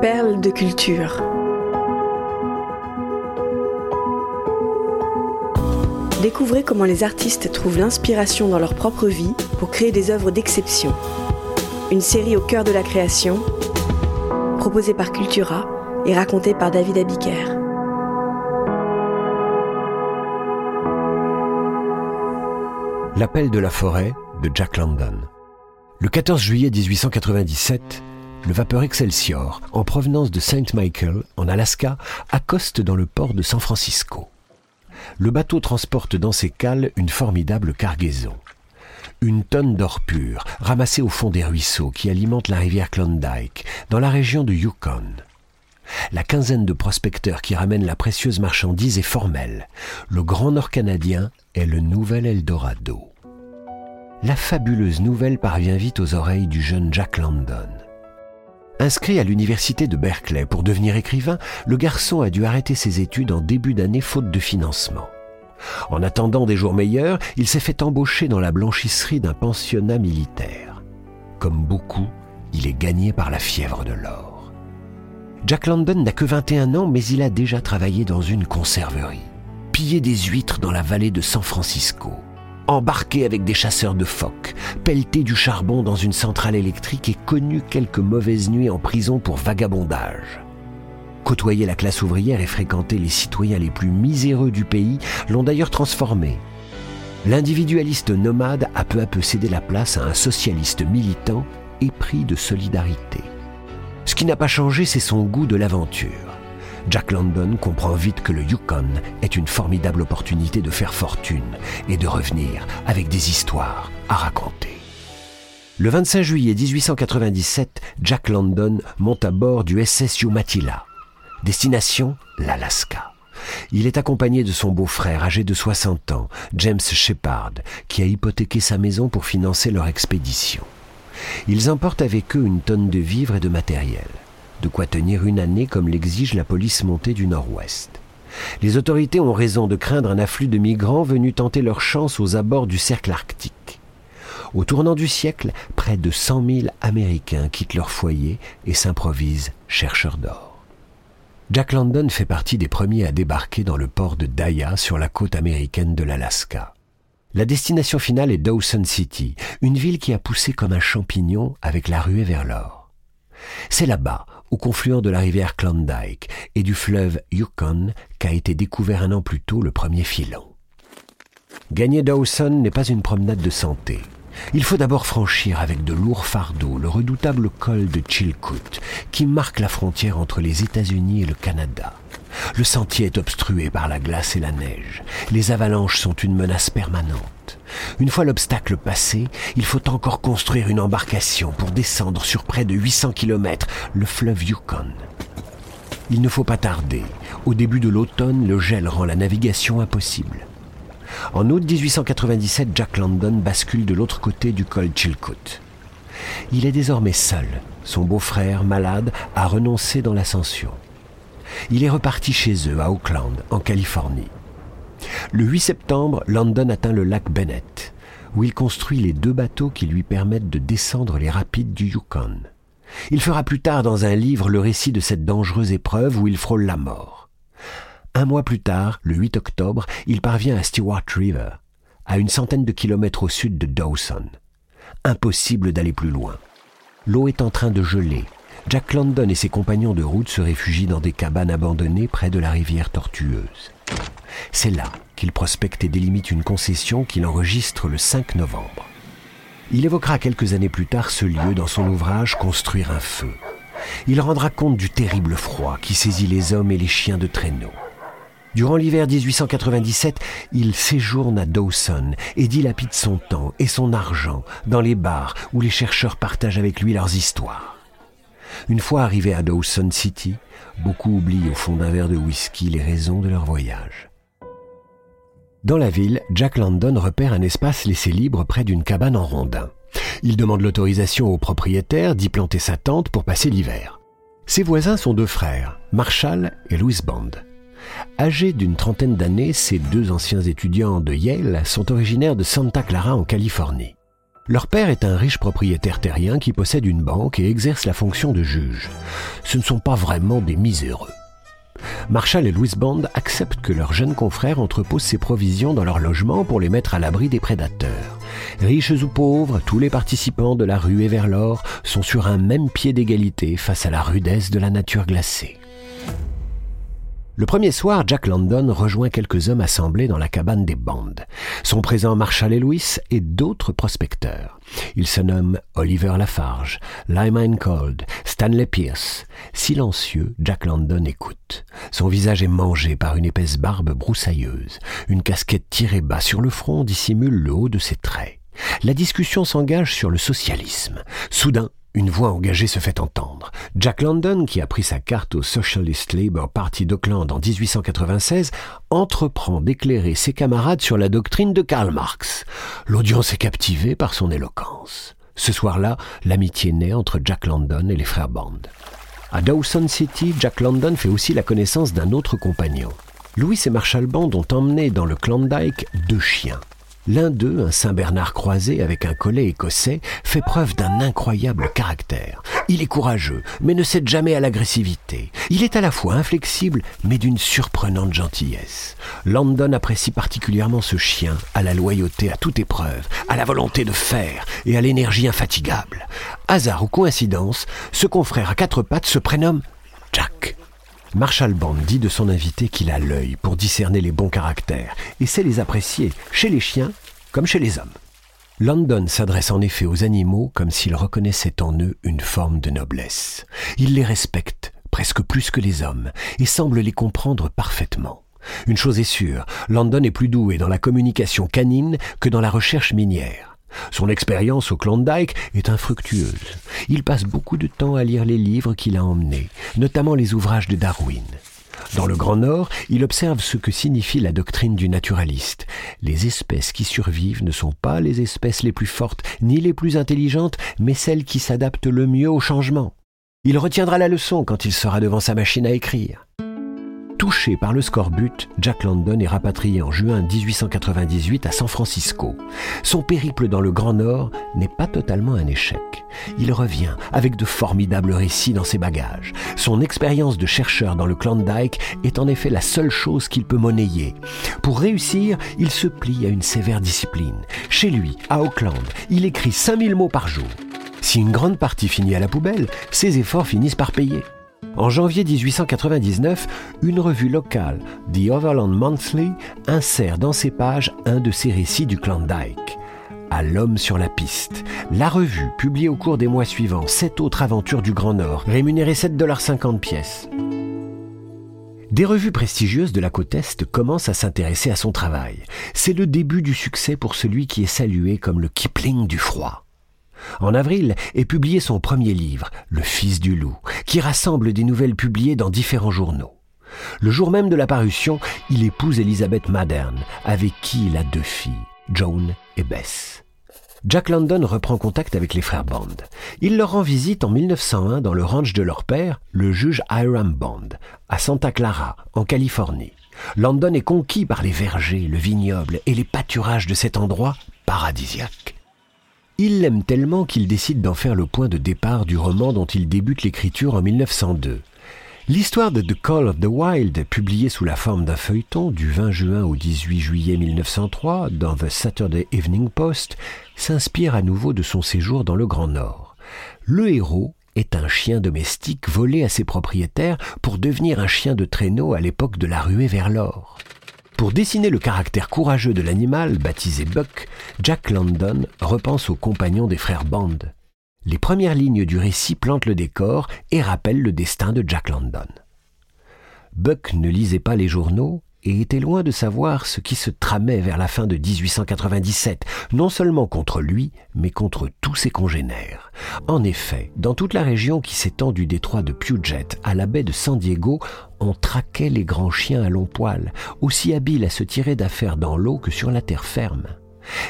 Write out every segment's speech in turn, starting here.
Perles de culture. Découvrez comment les artistes trouvent l'inspiration dans leur propre vie pour créer des œuvres d'exception. Une série au cœur de la création, proposée par Cultura et racontée par David Abiker. L'appel de la forêt de Jack London. Le 14 juillet 1897, le vapeur Excelsior, en provenance de Saint Michael, en Alaska, accoste dans le port de San Francisco. Le bateau transporte dans ses cales une formidable cargaison. Une tonne d'or pur, ramassée au fond des ruisseaux qui alimentent la rivière Klondike, dans la région de Yukon. La quinzaine de prospecteurs qui ramènent la précieuse marchandise est formelle. Le Grand Nord canadien est le nouvel Eldorado. La fabuleuse nouvelle parvient vite aux oreilles du jeune Jack London. Inscrit à l'université de Berkeley pour devenir écrivain, le garçon a dû arrêter ses études en début d'année faute de financement. En attendant des jours meilleurs, il s'est fait embaucher dans la blanchisserie d'un pensionnat militaire. Comme beaucoup, il est gagné par la fièvre de l'or. Jack London n'a que 21 ans, mais il a déjà travaillé dans une conserverie, pillé des huîtres dans la vallée de San Francisco, embarqué avec des chasseurs de phoques, pelleté du charbon dans une centrale électrique et connu quelques mauvaises nuits en prison pour vagabondage. Côtoyer la classe ouvrière et fréquenter les citoyens les plus miséreux du pays l'ont d'ailleurs transformé. L'individualiste nomade a peu à peu cédé la place à un socialiste militant épris de solidarité. Ce qui n'a pas changé, c'est son goût de l'aventure. Jack London comprend vite que le Yukon est une formidable opportunité de faire fortune et de revenir avec des histoires à raconter. Le 25 juillet 1897, Jack London monte à bord du SS Umatilla. Destination, l'Alaska. Il est accompagné de son beau-frère âgé de 60 ans, James Shepard, qui a hypothéqué sa maison pour financer leur expédition. Ils emportent avec eux une tonne de vivres et de matériel de quoi tenir une année comme l'exige la police montée du Nord-Ouest. Les autorités ont raison de craindre un afflux de migrants venus tenter leur chance aux abords du cercle arctique. Au tournant du siècle, près de 100 000 Américains quittent leur foyer et s'improvisent chercheurs d'or. Jack London fait partie des premiers à débarquer dans le port de Daya sur la côte américaine de l'Alaska. La destination finale est Dawson City, une ville qui a poussé comme un champignon avec la ruée vers l'or. C'est là-bas, au confluent de la rivière Klondike et du fleuve Yukon qu'a été découvert un an plus tôt le premier filon. Gagner Dawson n'est pas une promenade de santé. Il faut d'abord franchir avec de lourds fardeaux le redoutable col de Chilkoot qui marque la frontière entre les États-Unis et le Canada. Le sentier est obstrué par la glace et la neige. Les avalanches sont une menace permanente. Une fois l'obstacle passé, il faut encore construire une embarcation pour descendre sur près de 800 km le fleuve Yukon. Il ne faut pas tarder. Au début de l'automne, le gel rend la navigation impossible. En août 1897, Jack London bascule de l'autre côté du col Chilcoot. Il est désormais seul. Son beau-frère, malade, a renoncé dans l'ascension. Il est reparti chez eux, à Oakland, en Californie. Le 8 septembre, London atteint le lac Bennett, où il construit les deux bateaux qui lui permettent de descendre les rapides du Yukon. Il fera plus tard dans un livre le récit de cette dangereuse épreuve où il frôle la mort. Un mois plus tard, le 8 octobre, il parvient à Stewart River, à une centaine de kilomètres au sud de Dawson. Impossible d'aller plus loin. L'eau est en train de geler. Jack London et ses compagnons de route se réfugient dans des cabanes abandonnées près de la rivière tortueuse. C'est là qu'il prospecte et délimite une concession qu'il enregistre le 5 novembre. Il évoquera quelques années plus tard ce lieu dans son ouvrage Construire un feu. Il rendra compte du terrible froid qui saisit les hommes et les chiens de traîneau. Durant l'hiver 1897, il séjourne à Dawson et dilapide son temps et son argent dans les bars où les chercheurs partagent avec lui leurs histoires. Une fois arrivé à Dawson City, beaucoup oublient au fond d'un verre de whisky les raisons de leur voyage. Dans la ville, Jack London repère un espace laissé libre près d'une cabane en rondin. Il demande l'autorisation au propriétaire d'y planter sa tente pour passer l'hiver. Ses voisins sont deux frères, Marshall et Louis Bond. Âgés d'une trentaine d'années, ces deux anciens étudiants de Yale sont originaires de Santa Clara en Californie. Leur père est un riche propriétaire terrien qui possède une banque et exerce la fonction de juge. Ce ne sont pas vraiment des miséreux. Marshall et Louis Bond acceptent que leur jeune confrère entrepose ses provisions dans leur logement pour les mettre à l'abri des prédateurs. Riches ou pauvres, tous les participants de la rue et vers l'or sont sur un même pied d'égalité face à la rudesse de la nature glacée. Le premier soir, Jack London rejoint quelques hommes assemblés dans la cabane des bandes. Sont présents Marshall et Louis et d'autres prospecteurs. Ils se nomment Oliver Lafarge, Lyman Cold, Stanley Pierce. Silencieux, Jack London écoute. Son visage est mangé par une épaisse barbe broussailleuse. Une casquette tirée bas sur le front dissimule le haut de ses traits. La discussion s'engage sur le socialisme. Soudain, une voix engagée se fait entendre. Jack London, qui a pris sa carte au Socialist Labour Party d'Auckland en 1896, entreprend d'éclairer ses camarades sur la doctrine de Karl Marx. L'audience est captivée par son éloquence. Ce soir-là, l'amitié naît entre Jack London et les frères Band. À Dawson City, Jack London fait aussi la connaissance d'un autre compagnon. Louis et Marshall Band ont emmené dans le Klondike deux chiens. L'un d'eux, un Saint-Bernard croisé avec un collet écossais, fait preuve d'un incroyable caractère. Il est courageux, mais ne cède jamais à l'agressivité. Il est à la fois inflexible, mais d'une surprenante gentillesse. Landon apprécie particulièrement ce chien, à la loyauté à toute épreuve, à la volonté de faire et à l'énergie infatigable. Hasard ou coïncidence, ce confrère à quatre pattes se prénomme. Marshall Band dit de son invité qu'il a l'œil pour discerner les bons caractères et sait les apprécier chez les chiens comme chez les hommes. London s'adresse en effet aux animaux comme s'il reconnaissait en eux une forme de noblesse. Il les respecte presque plus que les hommes et semble les comprendre parfaitement. Une chose est sûre, London est plus doué dans la communication canine que dans la recherche minière. Son expérience au Klondike est infructueuse. Il passe beaucoup de temps à lire les livres qu'il a emmenés, notamment les ouvrages de Darwin. Dans le Grand Nord, il observe ce que signifie la doctrine du naturaliste. Les espèces qui survivent ne sont pas les espèces les plus fortes, ni les plus intelligentes, mais celles qui s'adaptent le mieux au changement. Il retiendra la leçon quand il sera devant sa machine à écrire. Touché par le scorbut, Jack London est rapatrié en juin 1898 à San Francisco. Son périple dans le Grand Nord n'est pas totalement un échec. Il revient avec de formidables récits dans ses bagages. Son expérience de chercheur dans le Klondike est en effet la seule chose qu'il peut monnayer. Pour réussir, il se plie à une sévère discipline. Chez lui, à Auckland, il écrit 5000 mots par jour. Si une grande partie finit à la poubelle, ses efforts finissent par payer. En janvier 1899, une revue locale, The Overland Monthly, insère dans ses pages un de ses récits du Klondike. À l'homme sur la piste. La revue publie au cours des mois suivants sept autres aventures du Grand Nord, rémunérées 7,50$ pièces. Des revues prestigieuses de la côte Est commencent à s'intéresser à son travail. C'est le début du succès pour celui qui est salué comme le Kipling du froid. En avril est publié son premier livre, Le Fils du loup, qui rassemble des nouvelles publiées dans différents journaux. Le jour même de la parution, il épouse Elizabeth Maddern, avec qui il a deux filles, Joan et Bess. Jack London reprend contact avec les frères Bond. Il leur rend visite en 1901 dans le ranch de leur père, le juge Hiram Bond, à Santa Clara, en Californie. London est conquis par les vergers, le vignoble et les pâturages de cet endroit paradisiaque. Il l'aime tellement qu'il décide d'en faire le point de départ du roman dont il débute l'écriture en 1902. L'histoire de The Call of the Wild, publiée sous la forme d'un feuilleton du 20 juin au 18 juillet 1903 dans The Saturday Evening Post, s'inspire à nouveau de son séjour dans le Grand Nord. Le héros est un chien domestique volé à ses propriétaires pour devenir un chien de traîneau à l'époque de la ruée vers l'or. Pour dessiner le caractère courageux de l'animal, baptisé Buck, Jack London repense aux compagnons des frères Band. Les premières lignes du récit plantent le décor et rappellent le destin de Jack London. Buck ne lisait pas les journaux et était loin de savoir ce qui se tramait vers la fin de 1897, non seulement contre lui, mais contre tous ses congénères. En effet, dans toute la région qui s'étend du détroit de Puget à la baie de San Diego, on traquait les grands chiens à long poil, aussi habiles à se tirer d'affaires dans l'eau que sur la terre ferme.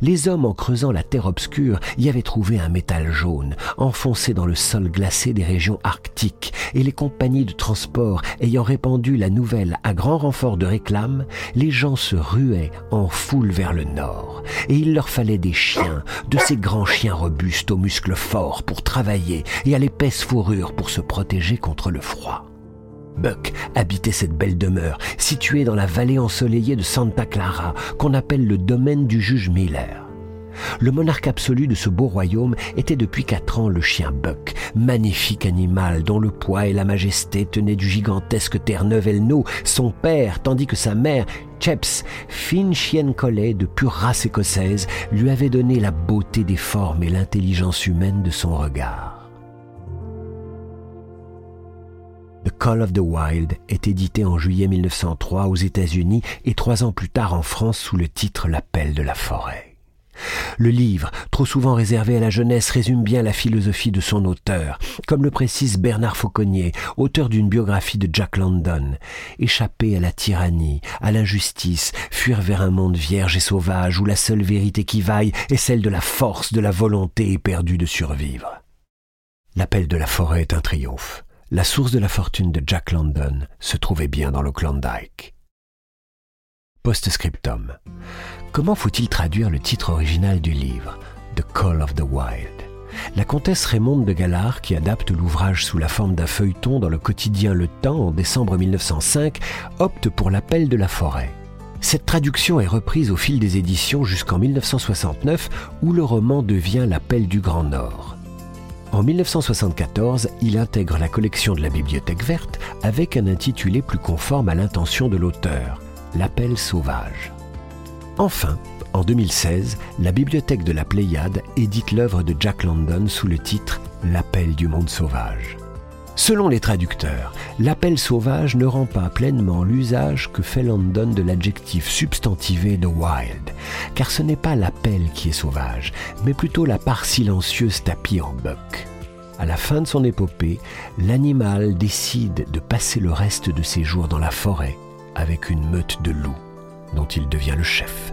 Les hommes, en creusant la terre obscure, y avaient trouvé un métal jaune, enfoncé dans le sol glacé des régions arctiques, et les compagnies de transport ayant répandu la nouvelle à grand renfort de réclame, les gens se ruaient en foule vers le nord, et il leur fallait des chiens, de ces grands chiens robustes aux muscles forts pour travailler et à l'épaisse fourrure pour se protéger contre le froid. Buck habitait cette belle demeure, située dans la vallée ensoleillée de Santa Clara, qu'on appelle le domaine du juge Miller. Le monarque absolu de ce beau royaume était depuis quatre ans le chien Buck, magnifique animal dont le poids et la majesté tenaient du gigantesque Terre-Neuve Elno, son père, tandis que sa mère, Cheps, fine chienne collet de pure race écossaise, lui avait donné la beauté des formes et l'intelligence humaine de son regard. The Call of the Wild est édité en juillet 1903 aux États-Unis et trois ans plus tard en France sous le titre L'appel de la forêt. Le livre, trop souvent réservé à la jeunesse, résume bien la philosophie de son auteur, comme le précise Bernard Fauconnier, auteur d'une biographie de Jack London. Échapper à la tyrannie, à l'injustice, fuir vers un monde vierge et sauvage où la seule vérité qui vaille est celle de la force, de la volonté éperdue de survivre. L'appel de la forêt est un triomphe. La source de la fortune de Jack London se trouvait bien dans le Klondike. Post-scriptum. Comment faut-il traduire le titre original du livre, The Call of the Wild? La comtesse Raymonde de Galard, qui adapte l'ouvrage sous la forme d'un feuilleton dans le quotidien Le Temps en décembre 1905, opte pour l'appel de la forêt. Cette traduction est reprise au fil des éditions jusqu'en 1969 où le roman devient L'appel du Grand Nord. En 1974, il intègre la collection de la Bibliothèque verte avec un intitulé plus conforme à l'intention de l'auteur, L'appel sauvage. Enfin, en 2016, la Bibliothèque de la Pléiade édite l'œuvre de Jack London sous le titre L'appel du monde sauvage. Selon les traducteurs, l'appel sauvage ne rend pas pleinement l'usage que fait London de l'adjectif substantivé de wild, car ce n'est pas l'appel qui est sauvage, mais plutôt la part silencieuse tapie en buck. À la fin de son épopée, l'animal décide de passer le reste de ses jours dans la forêt avec une meute de loups dont il devient le chef.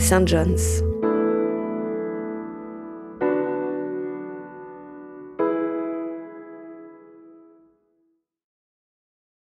St. John's.